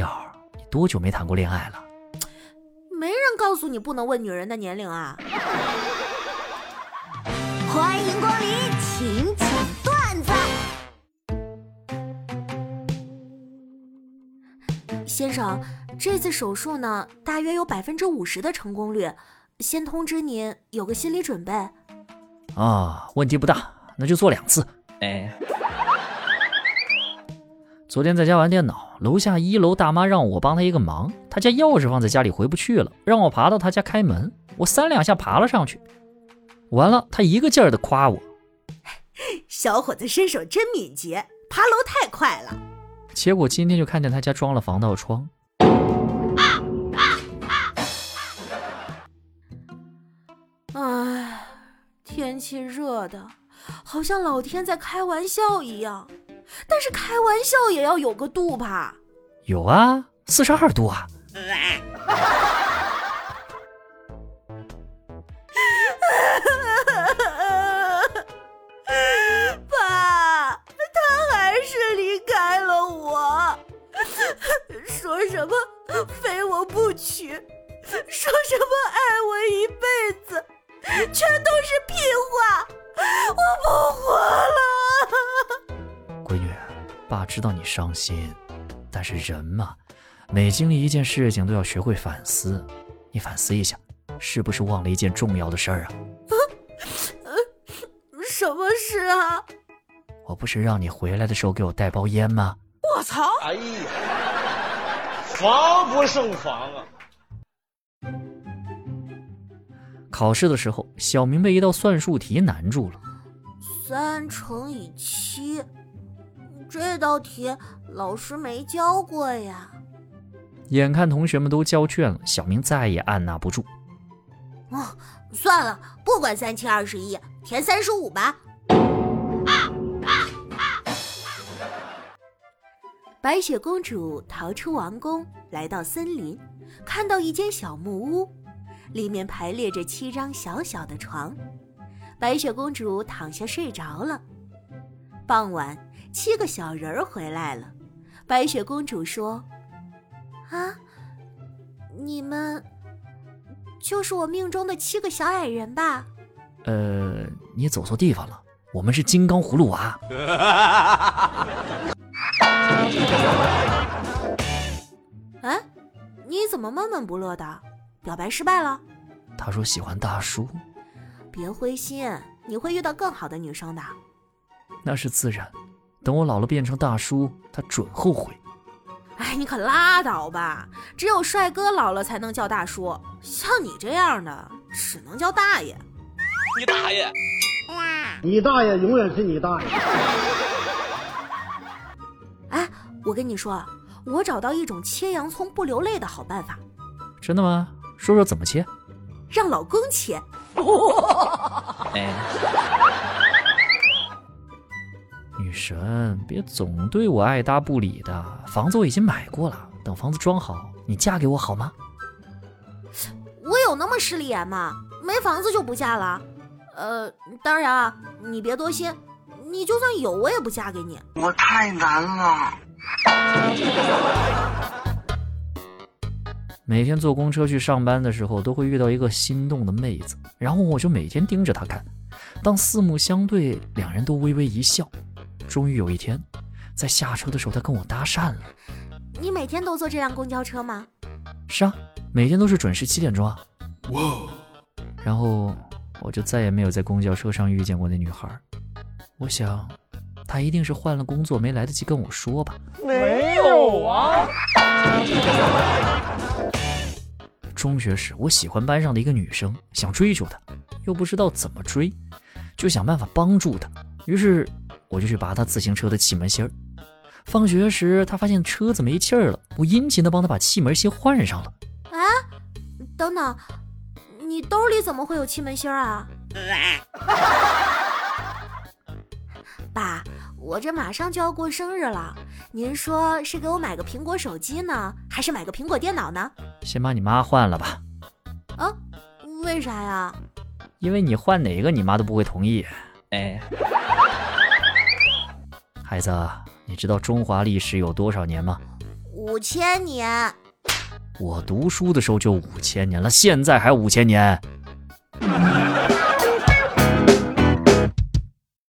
调，你多久没谈过恋爱了？没人告诉你不能问女人的年龄啊！欢迎光临，请讲段子。先生，这次手术呢，大约有百分之五十的成功率，先通知您有个心理准备。啊，问题不大，那就做两次。哎，昨天在家玩电脑，楼下一楼大妈让我帮她一个忙，她家钥匙放在家里回不去了，让我爬到她家开门。我三两下爬了上去，完了，她一个劲儿的夸我，小伙子身手真敏捷，爬楼太快了。结果今天就看见他家装了防盗窗。唉，天气热的，好像老天在开玩笑一样。但是开玩笑也要有个度吧？有啊，四十二度啊。爸，他还是离开了我，说什么非我不娶，说什么爱我一辈子，全都是屁话，我不爸知道你伤心，但是人嘛，每经历一件事情都要学会反思。你反思一下，是不是忘了一件重要的事儿啊？什么事啊？我不是让你回来的时候给我带包烟吗？我操！哎呀！防不胜防啊！考试的时候，小明被一道算术题难住了。三乘以七，这道题老师没教过呀。眼看同学们都交卷了，小明再也按捺不住。哦，算了，不管三七二十一，填三十五吧。白雪公主逃出王宫，来到森林，看到一间小木屋，里面排列着七张小小的床。白雪公主躺下睡着了。傍晚，七个小人儿回来了。白雪公主说：“啊，你们就是我命中的七个小矮人吧？”“呃，你走错地方了，我们是金刚葫芦娃。”哎，你怎么闷闷不乐的？表白失败了？他说喜欢大叔。别灰心，你会遇到更好的女生的。那是自然，等我老了变成大叔，他准后悔。哎，你可拉倒吧！只有帅哥老了才能叫大叔，像你这样的只能叫大爷。你大爷！你大爷永远是你大爷。哎我跟你说，我找到一种切洋葱不流泪的好办法。真的吗？说说怎么切？让老公切。哎，女神，别总对我爱搭不理的。房子我已经买过了，等房子装好，你嫁给我好吗？我有那么势利眼吗？没房子就不嫁了？呃，当然啊，你别多心，你就算有，我也不嫁给你。我太难了。每天坐公车去上班的时候，都会遇到一个心动的妹子，然后我就每天盯着她看。当四目相对，两人都微微一笑。终于有一天，在下车的时候，他跟我搭讪了。你每天都坐这辆公交车吗？是啊，每天都是准时七点钟啊。哇！然后我就再也没有在公交车上遇见过那女孩。我想。她一定是换了工作，没来得及跟我说吧？没有啊。中学时，我喜欢班上的一个女生，想追求她，又不知道怎么追，就想办法帮助她。于是我就去拔他自行车的气门芯儿。放学时，他发现车子没气儿了，我殷勤地帮他把气门芯换上了。啊，等等，你兜里怎么会有气门芯儿啊？爸。我这马上就要过生日了，您说是给我买个苹果手机呢，还是买个苹果电脑呢？先把你妈换了吧。啊？为啥呀？因为你换哪个你妈都不会同意。哎，孩子，你知道中华历史有多少年吗？五千年。我读书的时候就五千年了，现在还五千年。